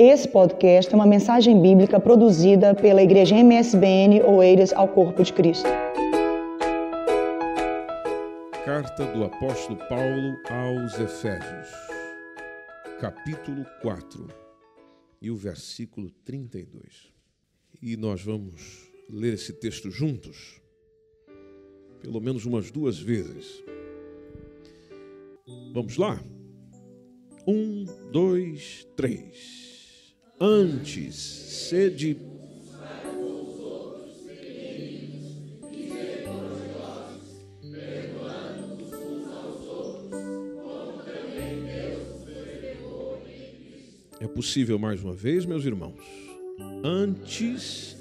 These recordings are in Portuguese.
Esse podcast é uma mensagem bíblica produzida pela Igreja MSBN Oeiras ao Corpo de Cristo. Carta do Apóstolo Paulo aos Efésios, capítulo 4 e o versículo 32. E nós vamos ler esse texto juntos, pelo menos umas duas vezes. Vamos lá? Um, dois, três. Antes, sede É possível mais uma vez, meus irmãos? Antes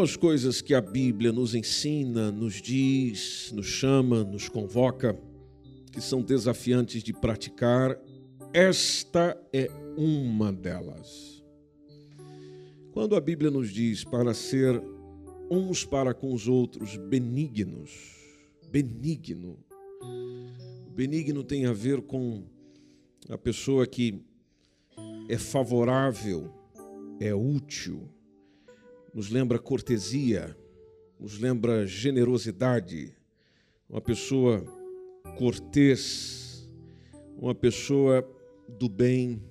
algumas coisas que a Bíblia nos ensina, nos diz, nos chama, nos convoca, que são desafiantes de praticar. Esta é uma delas. Quando a Bíblia nos diz para ser uns para com os outros benignos, benigno. Benigno tem a ver com a pessoa que é favorável, é útil nos lembra cortesia, nos lembra generosidade, uma pessoa cortês, uma pessoa do bem.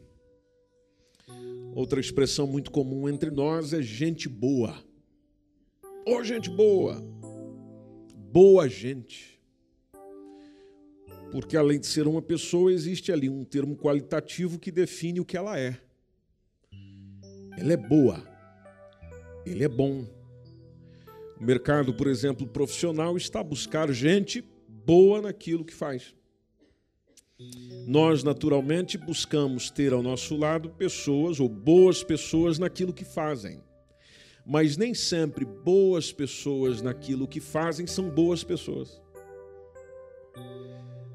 Outra expressão muito comum entre nós é gente boa. Ô oh, gente boa, boa gente. Porque além de ser uma pessoa, existe ali um termo qualitativo que define o que ela é. Ela é boa. Ele é bom. O mercado, por exemplo, profissional está a buscar gente boa naquilo que faz. Nós, naturalmente, buscamos ter ao nosso lado pessoas ou boas pessoas naquilo que fazem. Mas nem sempre boas pessoas naquilo que fazem são boas pessoas.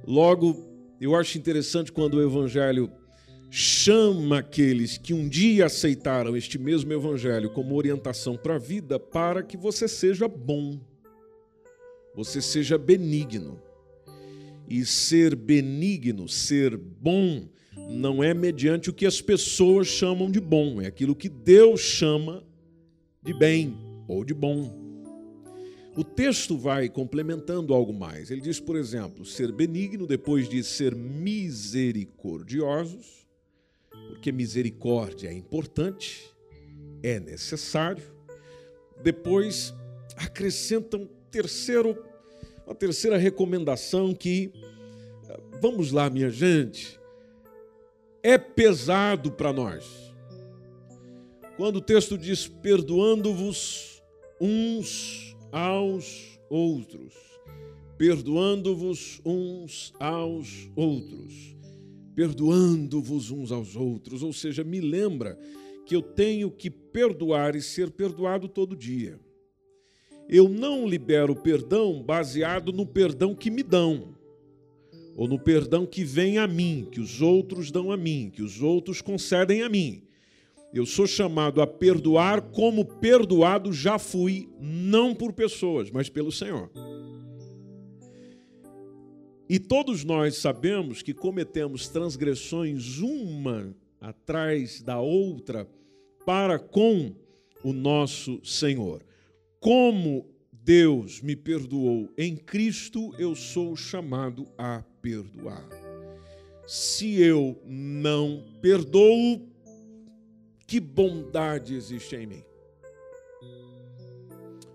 Logo, eu acho interessante quando o Evangelho chama aqueles que um dia aceitaram este mesmo evangelho como orientação para a vida para que você seja bom, você seja benigno. E ser benigno, ser bom, não é mediante o que as pessoas chamam de bom, é aquilo que Deus chama de bem ou de bom. O texto vai complementando algo mais. Ele diz, por exemplo, ser benigno, depois de ser misericordiosos, porque misericórdia é importante, é necessário. Depois acrescenta um terceiro, uma terceira recomendação que, vamos lá, minha gente, é pesado para nós. Quando o texto diz perdoando-vos uns aos outros, perdoando-vos uns aos outros perdoando-vos uns aos outros, ou seja, me lembra que eu tenho que perdoar e ser perdoado todo dia. Eu não libero perdão baseado no perdão que me dão, ou no perdão que vem a mim, que os outros dão a mim, que os outros concedem a mim. Eu sou chamado a perdoar como perdoado já fui, não por pessoas, mas pelo Senhor. E todos nós sabemos que cometemos transgressões uma atrás da outra para com o nosso Senhor. Como Deus me perdoou em Cristo, eu sou chamado a perdoar. Se eu não perdoo, que bondade existe em mim?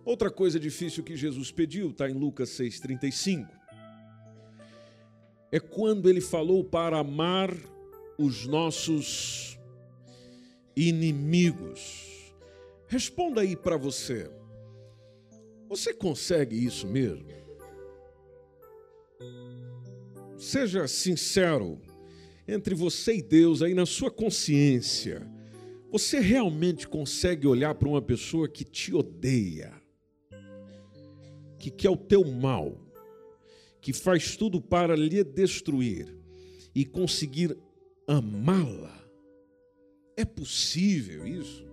Outra coisa difícil que Jesus pediu está em Lucas 6,35 é quando ele falou para amar os nossos inimigos. Responda aí para você. Você consegue isso mesmo? Seja sincero entre você e Deus aí na sua consciência. Você realmente consegue olhar para uma pessoa que te odeia, que quer o teu mal? Que faz tudo para lhe destruir e conseguir amá-la. É possível isso?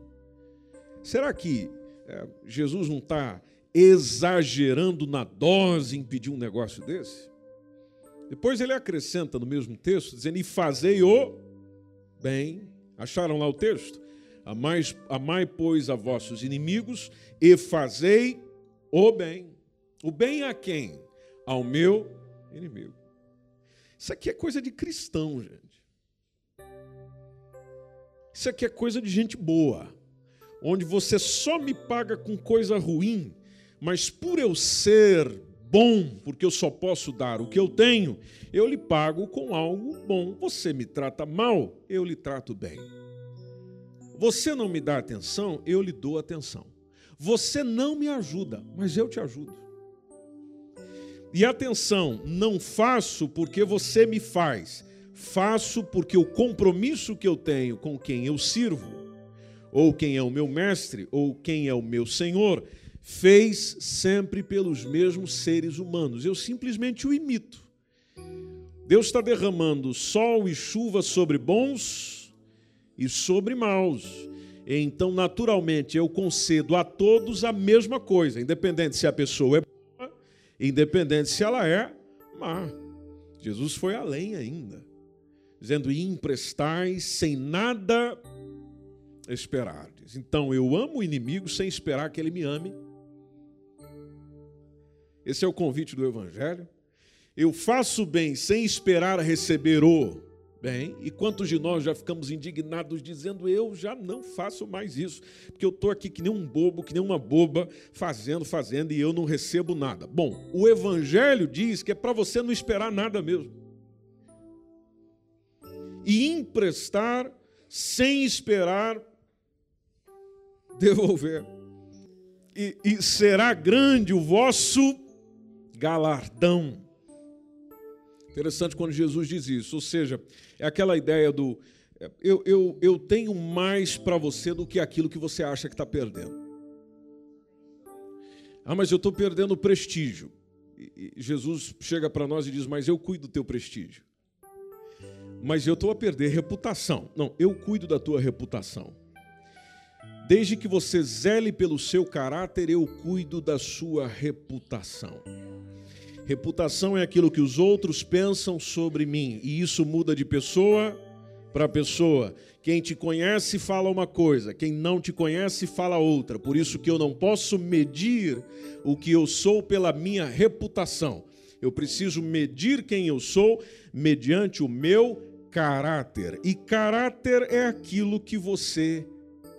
Será que é, Jesus não está exagerando na dose em pedir um negócio desse? Depois ele acrescenta no mesmo texto, dizendo: E fazei o bem. Acharam lá o texto? Amai, amai, pois, a vossos inimigos e fazei o bem. O bem a quem? Ao meu inimigo. Isso aqui é coisa de cristão, gente. Isso aqui é coisa de gente boa, onde você só me paga com coisa ruim, mas por eu ser bom, porque eu só posso dar o que eu tenho, eu lhe pago com algo bom. Você me trata mal, eu lhe trato bem. Você não me dá atenção, eu lhe dou atenção. Você não me ajuda, mas eu te ajudo. E atenção, não faço porque você me faz, faço porque o compromisso que eu tenho com quem eu sirvo, ou quem é o meu mestre, ou quem é o meu senhor, fez sempre pelos mesmos seres humanos. Eu simplesmente o imito. Deus está derramando sol e chuva sobre bons e sobre maus. Então, naturalmente, eu concedo a todos a mesma coisa, independente se a pessoa é independente se ela é má. Jesus foi além ainda, dizendo: e sem nada esperar. Então, eu amo o inimigo sem esperar que ele me ame. Esse é o convite do Evangelho. Eu faço bem sem esperar receber o Bem, e quantos de nós já ficamos indignados dizendo eu já não faço mais isso, porque eu estou aqui que nem um bobo, que nem uma boba, fazendo, fazendo e eu não recebo nada. Bom, o Evangelho diz que é para você não esperar nada mesmo. E emprestar sem esperar devolver. E, e será grande o vosso galardão. Interessante quando Jesus diz isso, ou seja, é aquela ideia do eu, eu, eu tenho mais para você do que aquilo que você acha que está perdendo. Ah, mas eu estou perdendo prestígio. E Jesus chega para nós e diz: Mas eu cuido do teu prestígio. Mas eu estou a perder reputação. Não, eu cuido da tua reputação. Desde que você zele pelo seu caráter, eu cuido da sua reputação. Reputação é aquilo que os outros pensam sobre mim, e isso muda de pessoa para pessoa. Quem te conhece fala uma coisa, quem não te conhece fala outra. Por isso que eu não posso medir o que eu sou pela minha reputação. Eu preciso medir quem eu sou mediante o meu caráter. E caráter é aquilo que você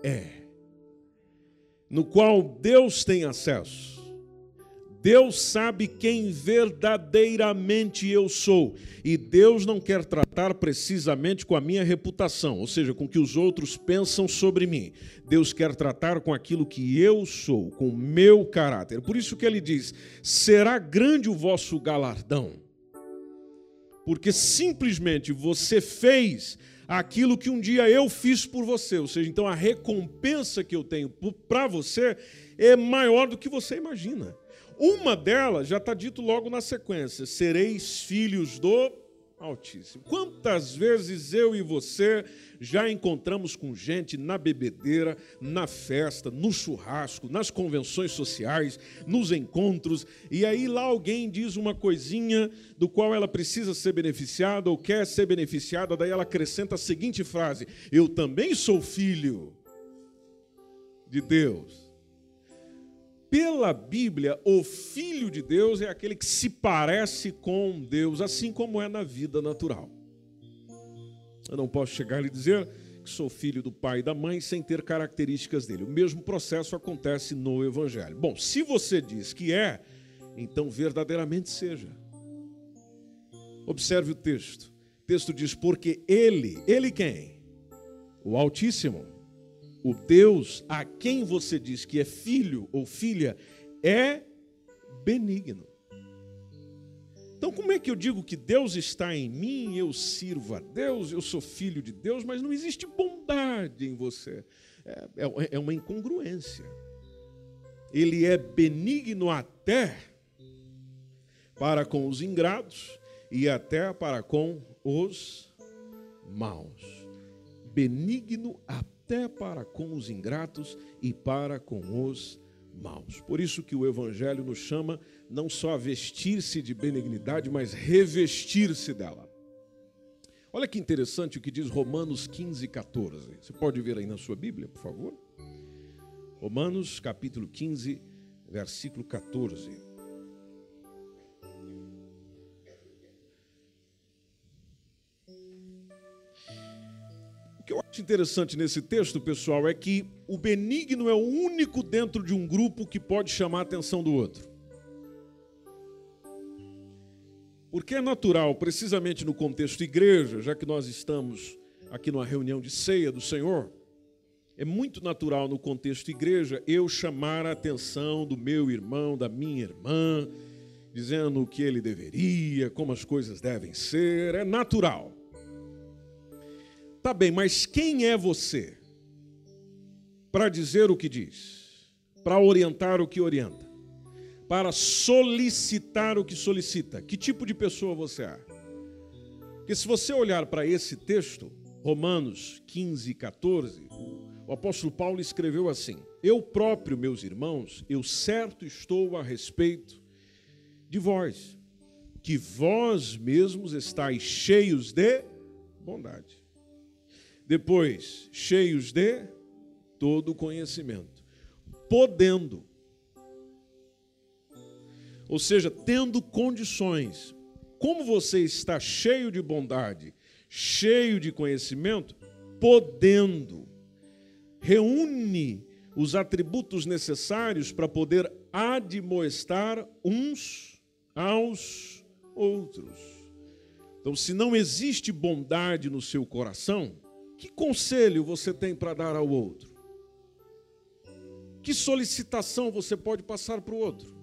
é, no qual Deus tem acesso. Deus sabe quem verdadeiramente eu sou. E Deus não quer tratar precisamente com a minha reputação, ou seja, com o que os outros pensam sobre mim. Deus quer tratar com aquilo que eu sou, com o meu caráter. Por isso que ele diz: será grande o vosso galardão. Porque simplesmente você fez aquilo que um dia eu fiz por você. Ou seja, então a recompensa que eu tenho para você é maior do que você imagina. Uma delas já está dito logo na sequência: sereis filhos do Altíssimo. Quantas vezes eu e você já encontramos com gente na bebedeira, na festa, no churrasco, nas convenções sociais, nos encontros, e aí lá alguém diz uma coisinha do qual ela precisa ser beneficiada ou quer ser beneficiada, daí ela acrescenta a seguinte frase: Eu também sou filho de Deus. Pela Bíblia, o Filho de Deus é aquele que se parece com Deus, assim como é na vida natural. Eu não posso chegar e dizer que sou filho do pai e da mãe sem ter características dele. O mesmo processo acontece no Evangelho. Bom, se você diz que é, então verdadeiramente seja. Observe o texto. O texto diz: Porque ele, ele quem? O Altíssimo o Deus a quem você diz que é filho ou filha é benigno. Então, como é que eu digo que Deus está em mim, eu sirvo a Deus, eu sou filho de Deus, mas não existe bondade em você? É, é, é uma incongruência. Ele é benigno até para com os ingratos e até para com os maus. Benigno até até para com os ingratos e para com os maus. Por isso que o evangelho nos chama não só a vestir-se de benignidade, mas revestir-se dela. Olha que interessante o que diz Romanos 15, 14. Você pode ver aí na sua Bíblia, por favor? Romanos capítulo 15, versículo 14. Que eu acho interessante nesse texto, pessoal, é que o benigno é o único dentro de um grupo que pode chamar a atenção do outro. Porque é natural, precisamente no contexto igreja, já que nós estamos aqui numa reunião de ceia do Senhor, é muito natural no contexto igreja eu chamar a atenção do meu irmão, da minha irmã, dizendo o que ele deveria, como as coisas devem ser, é natural. Tá bem, mas quem é você para dizer o que diz, para orientar o que orienta, para solicitar o que solicita? Que tipo de pessoa você é? Porque se você olhar para esse texto, Romanos 15, 14, o apóstolo Paulo escreveu assim: Eu próprio, meus irmãos, eu certo estou a respeito de vós, que vós mesmos estáis cheios de bondade depois, cheios de todo conhecimento, podendo, ou seja, tendo condições. Como você está cheio de bondade, cheio de conhecimento, podendo, reúne os atributos necessários para poder admoestar uns aos outros. Então, se não existe bondade no seu coração, que conselho você tem para dar ao outro? Que solicitação você pode passar para o outro?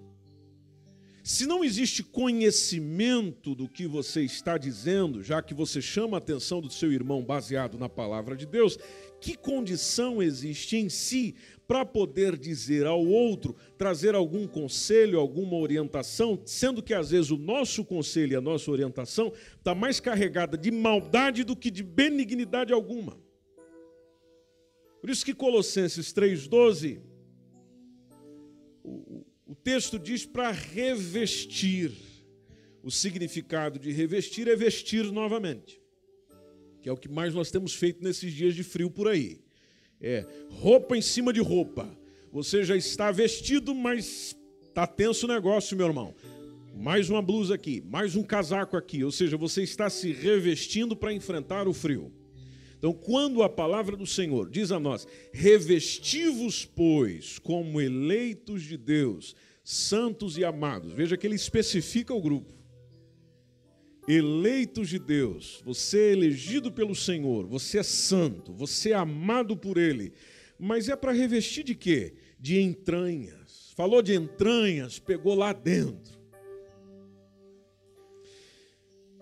Se não existe conhecimento do que você está dizendo, já que você chama a atenção do seu irmão baseado na palavra de Deus, que condição existe em si para poder dizer ao outro, trazer algum conselho, alguma orientação, sendo que às vezes o nosso conselho e a nossa orientação está mais carregada de maldade do que de benignidade alguma. Por isso que Colossenses 3,12, o, texto diz para revestir. O significado de revestir é vestir novamente, que é o que mais nós temos feito nesses dias de frio por aí. É roupa em cima de roupa. Você já está vestido, mas está tenso o negócio, meu irmão. Mais uma blusa aqui, mais um casaco aqui. Ou seja, você está se revestindo para enfrentar o frio. Então, quando a palavra do Senhor diz a nós: revestivos, pois, como eleitos de Deus, santos e amados, veja que ele especifica o grupo eleitos de Deus, você é elegido pelo Senhor, você é santo, você é amado por Ele, mas é para revestir de quê? De entranhas. Falou de entranhas, pegou lá dentro.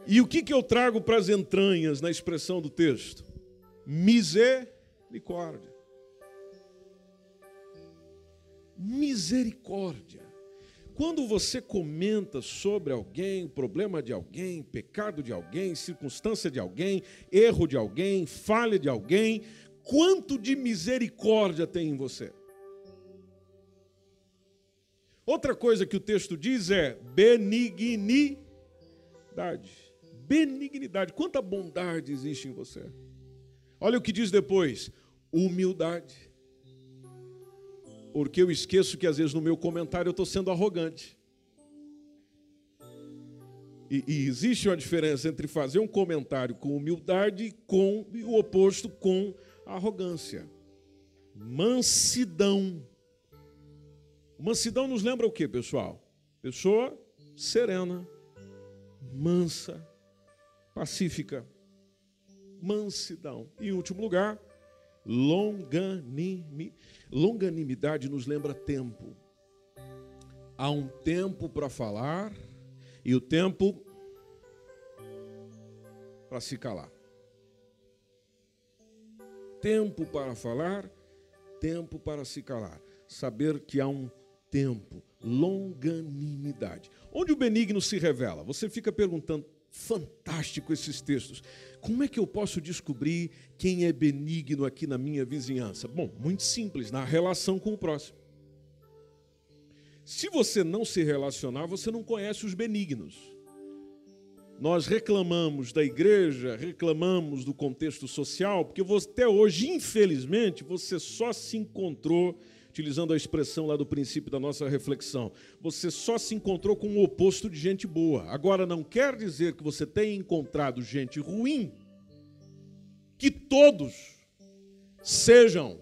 E o que, que eu trago para as entranhas na expressão do texto? Misericórdia. Misericórdia. Quando você comenta sobre alguém, problema de alguém, pecado de alguém, circunstância de alguém, erro de alguém, falha de alguém, quanto de misericórdia tem em você? Outra coisa que o texto diz é benignidade. Benignidade. Quanta bondade existe em você? Olha o que diz depois: humildade porque eu esqueço que às vezes no meu comentário eu estou sendo arrogante. E, e, existe uma diferença entre fazer um comentário com humildade com, e o oposto com arrogância. Mansidão. Mansidão nos lembra o que, pessoal? Pessoa serena, mansa, pacífica. Mansidão. E em último lugar, longanimidade. Longanimidade nos lembra tempo. Há um tempo para falar e o tempo para se calar. Tempo para falar, tempo para se calar. Saber que há um tempo, longanimidade. Onde o benigno se revela? Você fica perguntando, fantástico esses textos. Como é que eu posso descobrir quem é benigno aqui na minha vizinhança? Bom, muito simples, na relação com o próximo. Se você não se relacionar, você não conhece os benignos. Nós reclamamos da igreja, reclamamos do contexto social, porque até hoje, infelizmente, você só se encontrou utilizando a expressão lá do princípio da nossa reflexão, você só se encontrou com o oposto de gente boa. Agora, não quer dizer que você tenha encontrado gente ruim, que todos sejam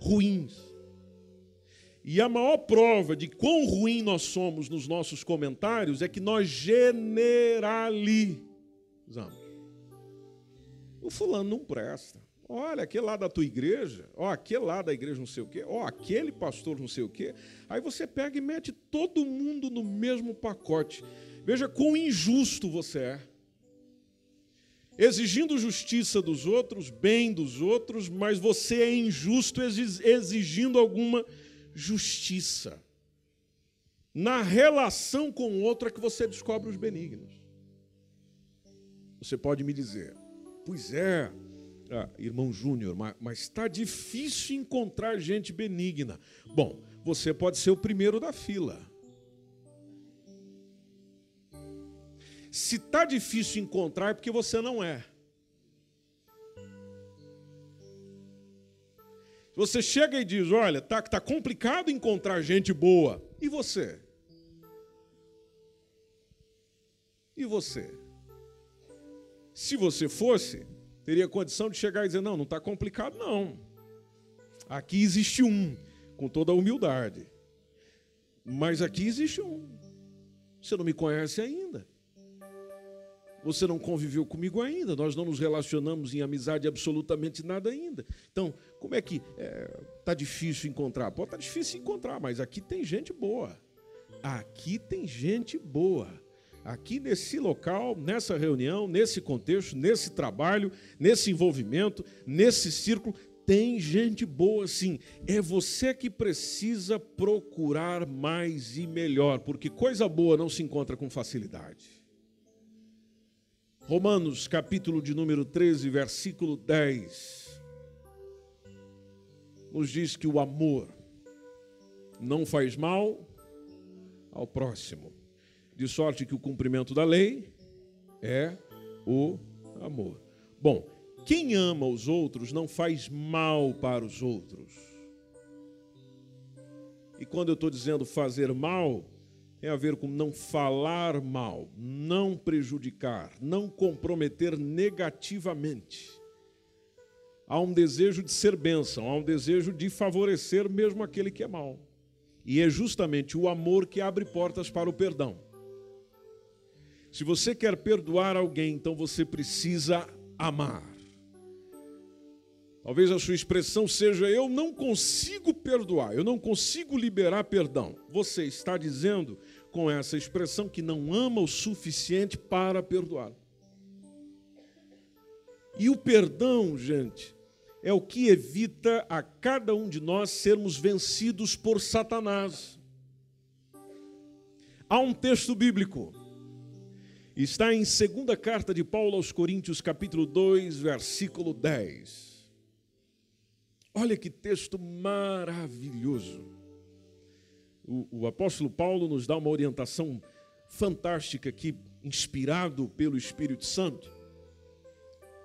ruins. E a maior prova de quão ruim nós somos nos nossos comentários é que nós generalizamos. O fulano não presta. Olha, aquele lá da tua igreja, ó, aquele lá da igreja não sei o quê, ó, aquele pastor não sei o quê. Aí você pega e mete todo mundo no mesmo pacote. Veja quão injusto você é. Exigindo justiça dos outros, bem dos outros, mas você é injusto exigindo alguma justiça. Na relação com o outro é que você descobre os benignos. Você pode me dizer, pois é, ah, irmão Júnior, mas está difícil encontrar gente benigna. Bom, você pode ser o primeiro da fila. Se está difícil encontrar, é porque você não é. Você chega e diz: Olha, tá, tá complicado encontrar gente boa. E você? E você? Se você fosse, teria condição de chegar e dizer: não, não está complicado, não. Aqui existe um, com toda a humildade. Mas aqui existe um. Você não me conhece ainda. Você não conviveu comigo ainda. Nós não nos relacionamos em amizade absolutamente nada ainda. Então, como é que está é, tá difícil encontrar? Pode estar tá difícil encontrar, mas aqui tem gente boa. Aqui tem gente boa aqui nesse local, nessa reunião, nesse contexto, nesse trabalho, nesse envolvimento, nesse círculo, tem gente boa sim. É você que precisa procurar mais e melhor, porque coisa boa não se encontra com facilidade. Romanos, capítulo de número 13, versículo 10, nos diz que o amor não faz mal ao próximo de sorte que o cumprimento da lei é o amor. Bom, quem ama os outros não faz mal para os outros. E quando eu estou dizendo fazer mal, tem a ver com não falar mal, não prejudicar, não comprometer negativamente. Há um desejo de ser bênção, há um desejo de favorecer mesmo aquele que é mal. E é justamente o amor que abre portas para o perdão. Se você quer perdoar alguém, então você precisa amar. Talvez a sua expressão seja: eu não consigo perdoar, eu não consigo liberar perdão. Você está dizendo com essa expressão que não ama o suficiente para perdoar. E o perdão, gente, é o que evita a cada um de nós sermos vencidos por Satanás. Há um texto bíblico Está em segunda carta de Paulo aos Coríntios, capítulo 2, versículo 10. Olha que texto maravilhoso. O, o, apóstolo Paulo nos dá uma orientação fantástica aqui, inspirado pelo Espírito Santo,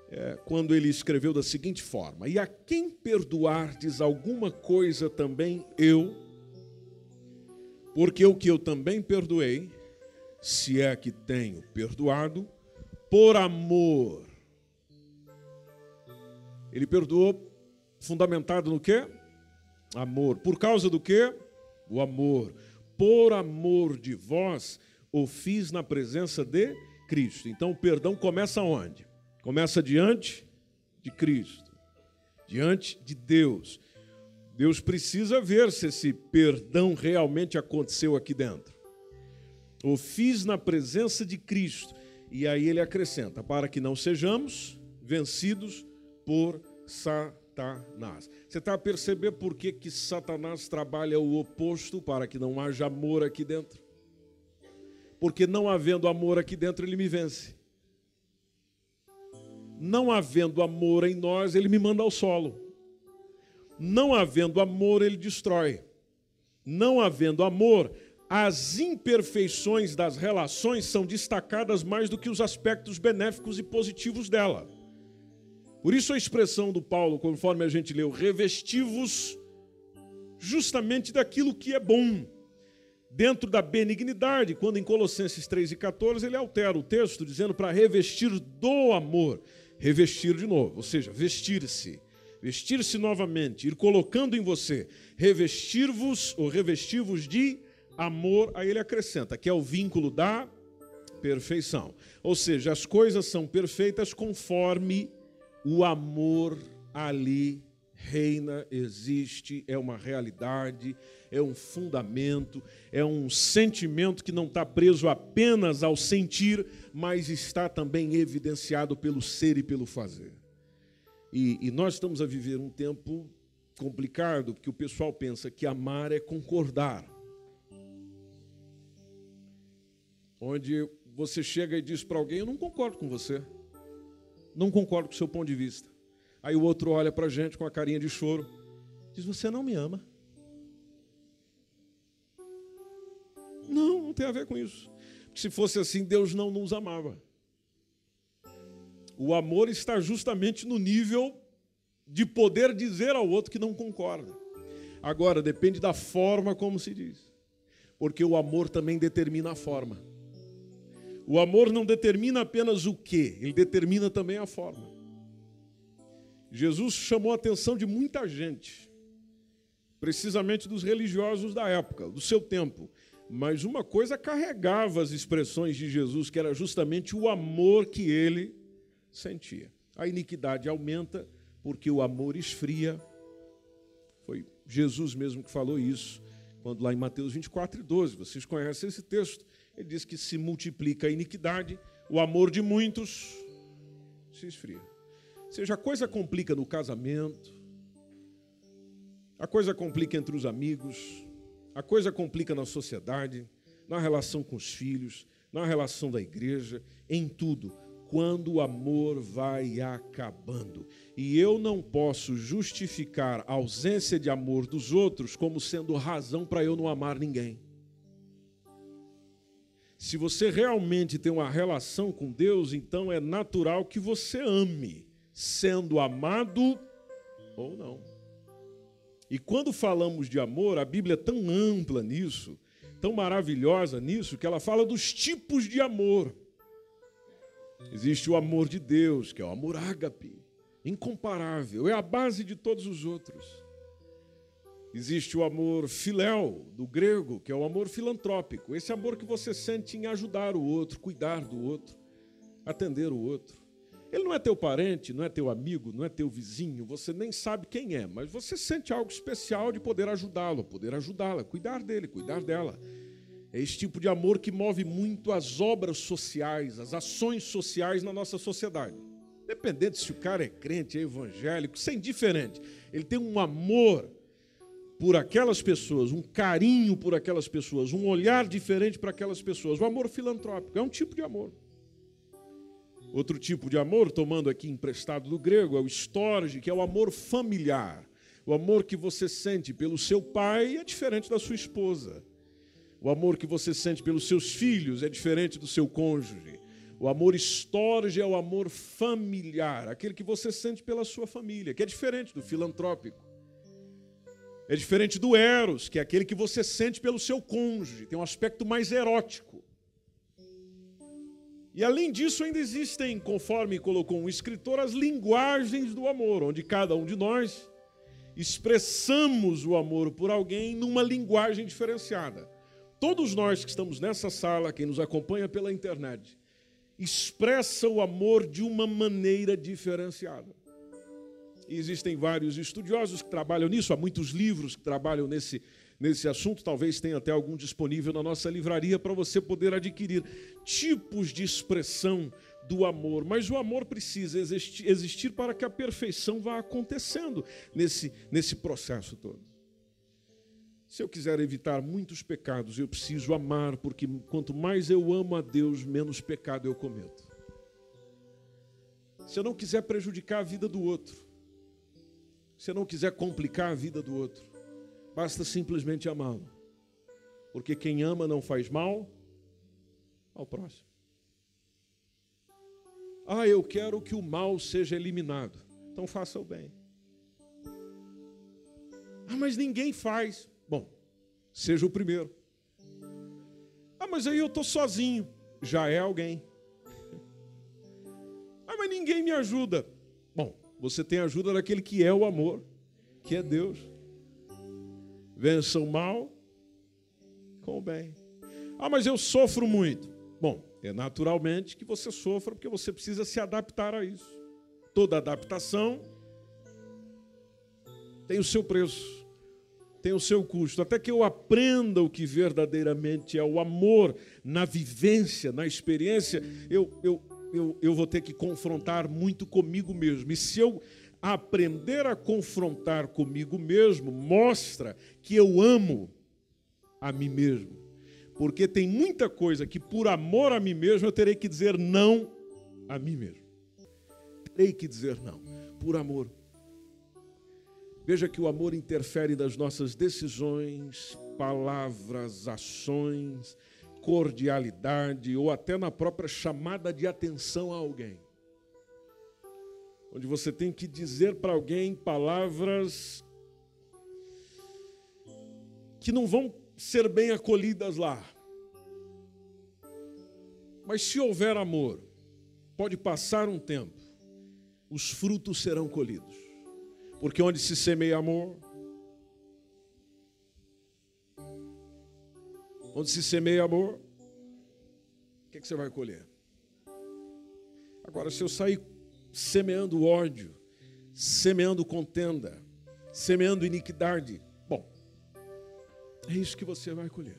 é, quando ele escreveu da seguinte forma: E a quem perdoardes alguma coisa também eu, porque o que eu também perdoei, se é que tenho perdoado, por amor. Ele perdoou fundamentado no quê? Amor. Por causa do quê? O amor. Por amor de vós, o fiz na presença de Cristo. Então o perdão começa onde? Começa diante de Cristo, diante de Deus. Deus precisa ver se esse perdão realmente aconteceu aqui dentro. O fiz na presença de Cristo. E aí ele acrescenta: para que não sejamos vencidos por Satanás. Você está a perceber por que, que Satanás trabalha o oposto para que não haja amor aqui dentro? Porque não havendo amor aqui dentro, ele me vence. Não havendo amor em nós, ele me manda ao solo. Não havendo amor, ele destrói. Não havendo amor, as imperfeições das relações são destacadas mais do que os aspectos benéficos e positivos dela. Por isso a expressão do Paulo, conforme a gente leu, revestivos justamente daquilo que é bom, dentro da benignidade, quando em Colossenses 3 e 14 ele altera o texto dizendo para revestir do amor, revestir de novo, ou seja, vestir-se, vestir-se novamente, ir colocando em você, revestir-vos ou revestir-vos de amor, aí ele acrescenta, que é o vínculo da perfeição. Ou seja, as coisas são perfeitas conforme o amor ali reina, existe, é uma realidade, é um fundamento, é um sentimento que não está preso apenas ao sentir, mas está também evidenciado pelo ser e pelo fazer. E, e nós estamos a viver um tempo complicado, porque o pessoal pensa que amar é concordar. Onde você chega e diz para alguém: Eu não concordo com você não concordo com o seu ponto de vista. Aí o outro olha para a gente com a carinha de choro, diz: Você não me ama. Não, não tem a ver com isso. Porque se fosse assim, Deus não nos amava. O amor está justamente no nível de poder dizer ao outro que não concorda. Agora, depende da forma como se diz. Porque o amor também determina a forma. O amor não determina apenas o que, ele determina também a forma. Jesus chamou a atenção de muita gente, precisamente dos religiosos da época, do seu tempo. Mas uma coisa carregava as expressões de Jesus, que era justamente o amor que ele sentia. A iniquidade aumenta porque o amor esfria. Foi Jesus mesmo que falou isso, quando lá em Mateus 24 e 12, vocês conhecem esse texto. Ele diz que se multiplica a iniquidade, o amor de muitos se esfria. Ou seja, a coisa complica no casamento, a coisa complica entre os amigos, a coisa complica na sociedade, na relação com os filhos, na relação da igreja, em tudo, quando o amor vai acabando. E eu não posso justificar a ausência de amor dos outros como sendo razão para eu não amar ninguém. Se você realmente tem uma relação com Deus, então é natural que você ame, sendo amado ou não. E quando falamos de amor, a Bíblia é tão ampla nisso, tão maravilhosa nisso, que ela fala dos tipos de amor. Existe o amor de Deus, que é o amor ágape, incomparável, é a base de todos os outros. Existe o amor filéu, do grego, que é o amor filantrópico. Esse amor que você sente em ajudar o outro, cuidar do outro, atender o outro. Ele não é teu parente, não é teu amigo, não é teu vizinho, você nem sabe quem é, mas você sente algo especial de poder ajudá-lo, poder ajudá-la, cuidar dele, cuidar dela. É esse tipo de amor que move muito as obras sociais, as ações sociais na nossa sociedade. Independente se o cara é crente, é evangélico, isso é indiferente. Ele tem um amor por aquelas pessoas, um carinho por aquelas pessoas, um olhar diferente para aquelas pessoas. O amor filantrópico é um tipo de amor. Outro tipo de amor, tomando aqui emprestado do grego, é o storge, que é o amor familiar. O amor que você sente pelo seu pai é diferente da sua esposa. O amor que você sente pelos seus filhos é diferente do seu cônjuge. O amor storge é o amor familiar, aquele que você sente pela sua família, que é diferente do filantrópico. É diferente do eros, que é aquele que você sente pelo seu cônjuge, tem um aspecto mais erótico. E além disso, ainda existem, conforme colocou um escritor, as linguagens do amor, onde cada um de nós expressamos o amor por alguém numa linguagem diferenciada. Todos nós que estamos nessa sala, quem nos acompanha pela internet, expressa o amor de uma maneira diferenciada. E existem vários estudiosos que trabalham nisso, há muitos livros que trabalham nesse, nesse assunto, talvez tenha até algum disponível na nossa livraria para você poder adquirir tipos de expressão do amor. Mas o amor precisa existir, existir para que a perfeição vá acontecendo nesse, nesse processo todo. Se eu quiser evitar muitos pecados, eu preciso amar, porque quanto mais eu amo a Deus, menos pecado eu cometo. se eu não quiser prejudicar a vida do outro, eu não quiser complicar a vida do outro, basta simplesmente amá-lo. Porque quem ama não faz mal ao próximo. Ah, eu quero que o mal seja eliminado. Então faça o bem. Ah, mas ninguém faz. Bom, seja o primeiro. Ah, mas aí eu estou sozinho. Já é alguém. Ah, mas ninguém me ajuda. Você tem ajuda daquele que é o amor, que é Deus. Vença o mal com o bem. Ah, mas eu sofro muito. Bom, é naturalmente que você sofra porque você precisa se adaptar a isso. Toda adaptação tem o seu preço, tem o seu custo. Até que eu aprenda o que verdadeiramente é o amor na vivência, na experiência, eu, eu, eu, eu vou ter que confrontar muito comigo mesmo. E se eu aprender a confrontar comigo mesmo, mostra que eu amo a mim mesmo. Porque tem muita coisa que, por amor a mim mesmo, eu terei que dizer não a mim mesmo. Terei que dizer não, por amor. Veja que o amor interfere nas nossas decisões, palavras, ações, cordialidade ou até na própria chamada de atenção a alguém. Onde você tem que dizer para alguém palavras que não vão ser bem acolhidas lá. Mas se houver amor, pode passar um tempo, os frutos serão colhidos. Porque onde se semeia amor, onde se semeia amor, o que, é que você vai colher? Agora, se eu sair semeando ódio, semeando contenda, semeando iniquidade, é isso que você vai colher.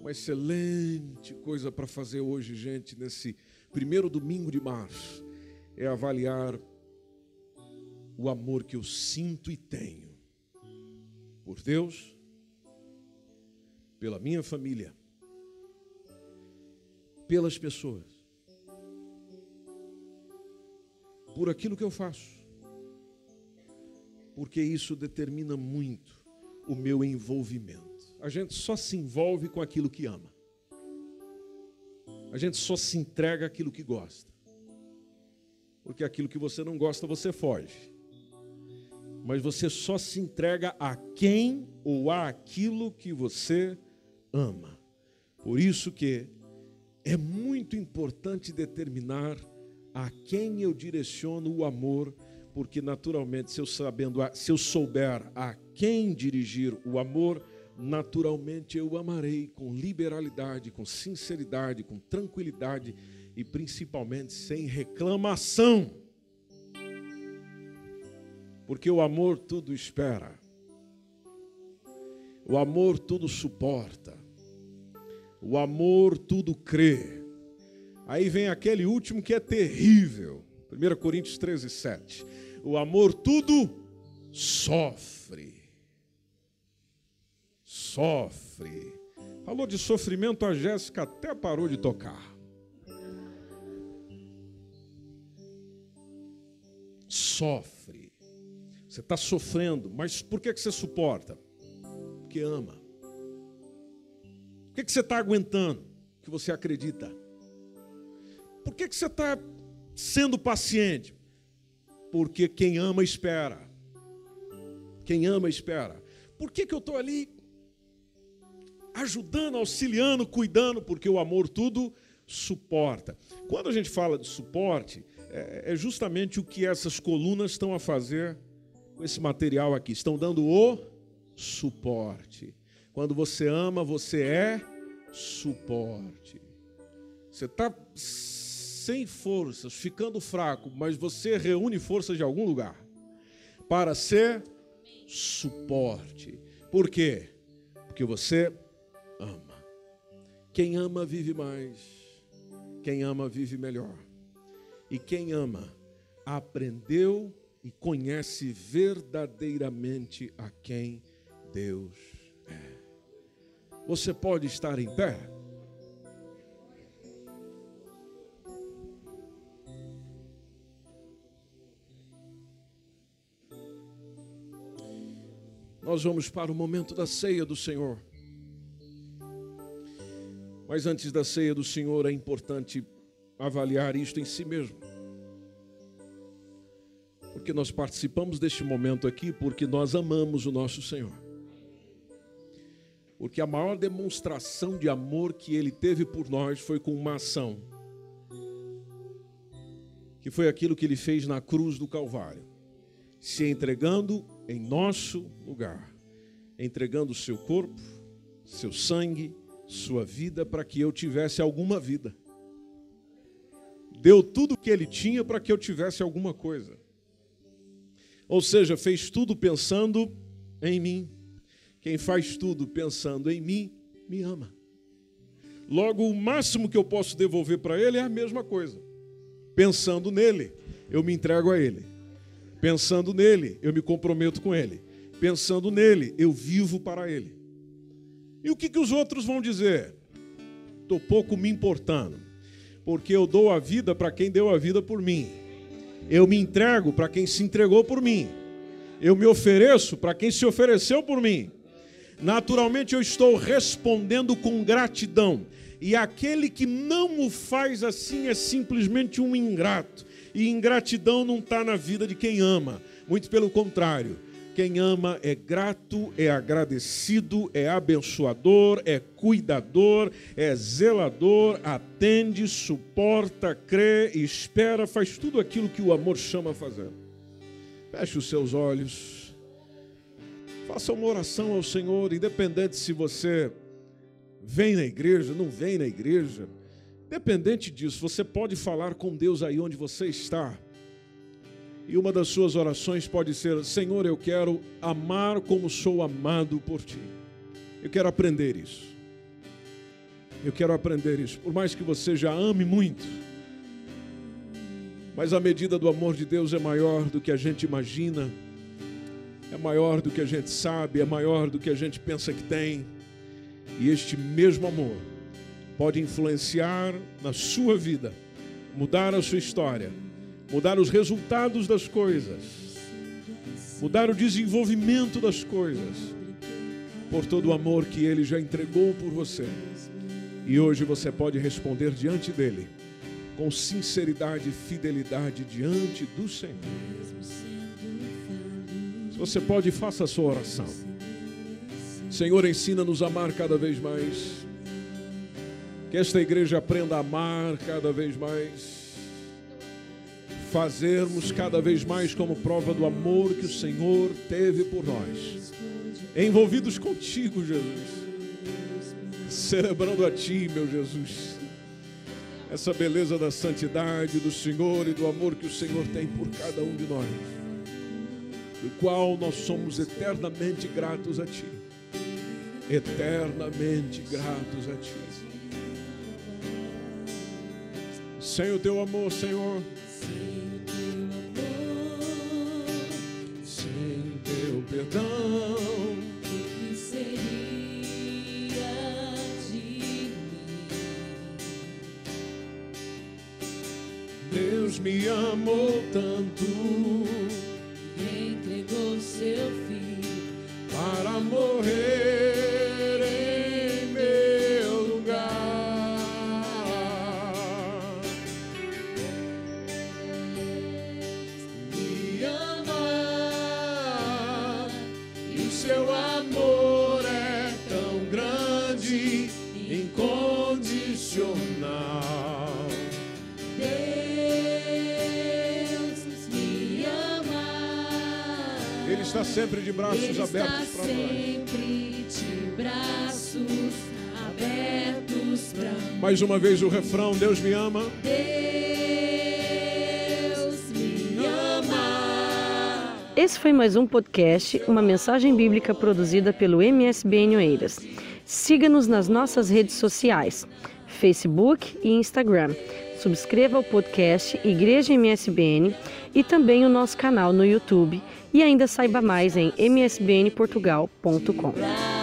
Uma excelente coisa para fazer hoje, gente, nesse primeiro domingo de março, é avaliar o amor que eu sinto e tenho por Deus, pela minha família, pelas pessoas, por aquilo que eu faço, porque isso determina muito o meu envolvimento. A gente só se envolve com aquilo que ama. A gente só se entrega aquilo que gosta. Porque aquilo que você não gosta, você foge. Mas você só se entrega a quem ou a aquilo que você ama. Por isso que é muito importante determinar a quem eu direciono o amor porque naturalmente, se eu sabendo, se eu souber a quem dirigir o amor, naturalmente eu amarei com liberalidade, com sinceridade, com tranquilidade e principalmente sem reclamação. Porque o amor tudo espera. O amor tudo suporta. O amor tudo crê. Aí vem aquele último que é terrível. 1 Coríntios 13, 7. O amor tudo sofre. Sofre. Falou de sofrimento, a Jéssica até parou de tocar. Sofre. Você está sofrendo, mas por que, que você suporta? Porque ama. Por que, que você está aguentando? Que você acredita. Por que, que você está sendo paciente? Porque quem ama espera. Quem ama espera. Por que, que eu estou ali ajudando, auxiliando, cuidando? Porque o amor tudo suporta. Quando a gente fala de suporte, é, é justamente o que essas colunas estão a fazer com esse material aqui. Estão dando o suporte. Quando você ama, você é suporte. Você está sem forças, ficando fraco, mas você reúne forças de algum lugar para ser suporte. Por quê? Porque você ama. Quem ama vive mais. Quem ama vive melhor. E quem ama aprendeu e conhece verdadeiramente a quem Deus é. Você pode estar em pé? Nós vamos para o momento da ceia do Senhor. Mas antes da ceia do Senhor é importante avaliar isto em si mesmo. Porque nós participamos deste momento aqui porque nós amamos o nosso Senhor. Porque a maior demonstração de amor que ele teve por nós foi com uma ação. Que foi aquilo que ele fez na cruz do Calvário, se entregando em nosso lugar, entregando seu corpo, seu sangue, sua vida para que eu tivesse alguma vida. Deu tudo o que ele tinha para que eu tivesse alguma coisa. Ou seja, fez tudo pensando em mim. Quem faz tudo pensando em mim, me ama. Logo, o máximo que eu posso devolver para ele é a mesma coisa. Pensando nele, eu me entrego a ele. Pensando nele, eu me comprometo com ele. Pensando nele, eu vivo para ele. E o que, que os outros vão dizer? Estou pouco me importando, porque eu dou a vida para quem deu a vida por mim. Eu me entrego para quem se entregou por mim. Eu me ofereço para quem se ofereceu por mim. Naturalmente eu estou respondendo com gratidão. E aquele que não o faz assim é simplesmente um ingrato. E ingratidão não está na vida de quem ama. Muito pelo contrário quem ama é grato, é agradecido, é abençoador, é cuidador, é zelador, atende, suporta, crê, espera, faz tudo aquilo que o amor chama a fazer. Feche os seus olhos. Faça uma oração ao Senhor, independente se você vem na igreja, não vem na igreja. Independente disso, você pode falar com Deus aí onde você está. E uma das suas orações pode ser: Senhor, eu quero amar como sou amado por ti. Eu quero aprender isso. Eu quero aprender isso. Por mais que você já ame muito, mas a medida do amor de Deus é maior do que a gente imagina, é maior do que a gente sabe, é maior do que a gente pensa que tem. E este mesmo amor pode influenciar na sua vida, mudar a sua história mudar os resultados das coisas, mudar o desenvolvimento das coisas, por todo o amor que Ele já entregou por você. E hoje você pode responder diante dele, com sinceridade e fidelidade diante do Senhor. Você pode, faça a sua oração. Senhor, ensina-nos a amar cada vez mais. Que esta igreja aprenda a amar cada vez mais fazermos cada vez mais como prova do amor que o Senhor teve por nós. Envolvidos contigo, Jesus. Celebrando a Ti, meu Jesus. Essa beleza da santidade do Senhor e do amor que o Senhor tem por cada um de nós. Do qual nós somos eternamente gratos a Ti. Eternamente gratos a Ti. Sem o Teu amor, Senhor perdão. O que seria de mim? Deus me amou tanto, sempre de braços Ele abertos para nós. sempre de braços abertos para nós. Mais uma vez o refrão: Deus me ama. Deus me ama. Esse foi mais um podcast, uma mensagem bíblica produzida pelo MSBN Oeiras. Siga-nos nas nossas redes sociais, Facebook e Instagram. Subscreva o podcast Igreja MSBN e também o nosso canal no YouTube e ainda saiba mais em msbnportugal.com.